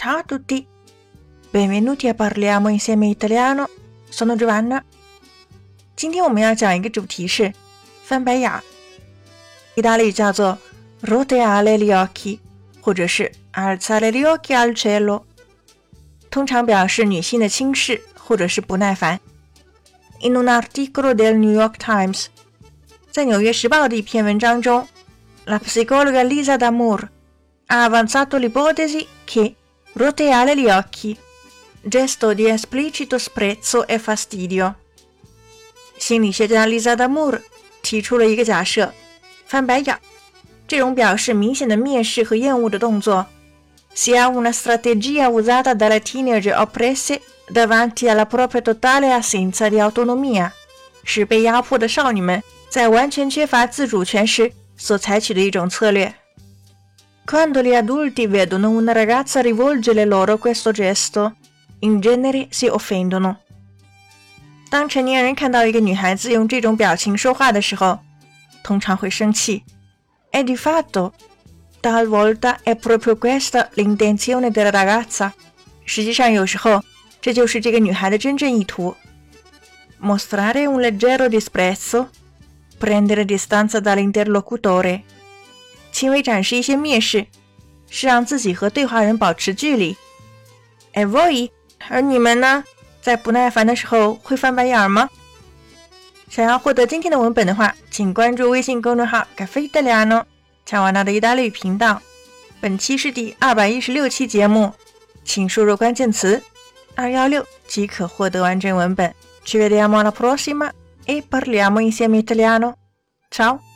Ciao a tutti, benvenuti a Parliamo insieme italiano. Sono Giovanna。今天我们要讲一个主题是翻白眼，意大利语叫做 roteare gli occhi，或者是 alzare gli occhi al cielo，通常表示女性的轻视或者是不耐烦。In un articolo del New York Times，在《纽约时报》的一篇文章中，la psicologa Lisa D'Amour ha avanzato l'ipotesi che roteare gli occhi gesto di esplicito sprezzo e fastidio。心理学家 Lisa D'Amour 提出了一个假设：翻白眼，这种表示明显的蔑视和厌恶的动作，sia una strategia usata dalle teenager oppresse davanti alla propria totale assenza di autonomia，是被压迫的少女们在完全缺乏自主权时所采取的一种策略。 Quando gli adulti vedono una ragazza rivolgere loro questo gesto, in genere si offendono。当成年人看到一个女孩子用这种表情说话的时候，通常会生气。E di fatto, talvolta è proprio questa l'intenzione della ragazza。实际上，有时候这就是这个女孩的真正意图：mostrare un leggero disprezzo, prendere distanza dall'interlocutore， 轻微展示一些蔑视，是让自己和对话人保持距离。E voi，而你们呢？在不耐烦的时候会翻白眼吗？想要获得今天的文本的话，请关注微信公众号“咖啡的俩呢”，乔瓦纳的意大利语频道。本期是第二百一十六期节目，请输入关键词。二幺六即可获得完整文本。Ci vediamo alla prossima e parliamo insieme italiano. Ciao!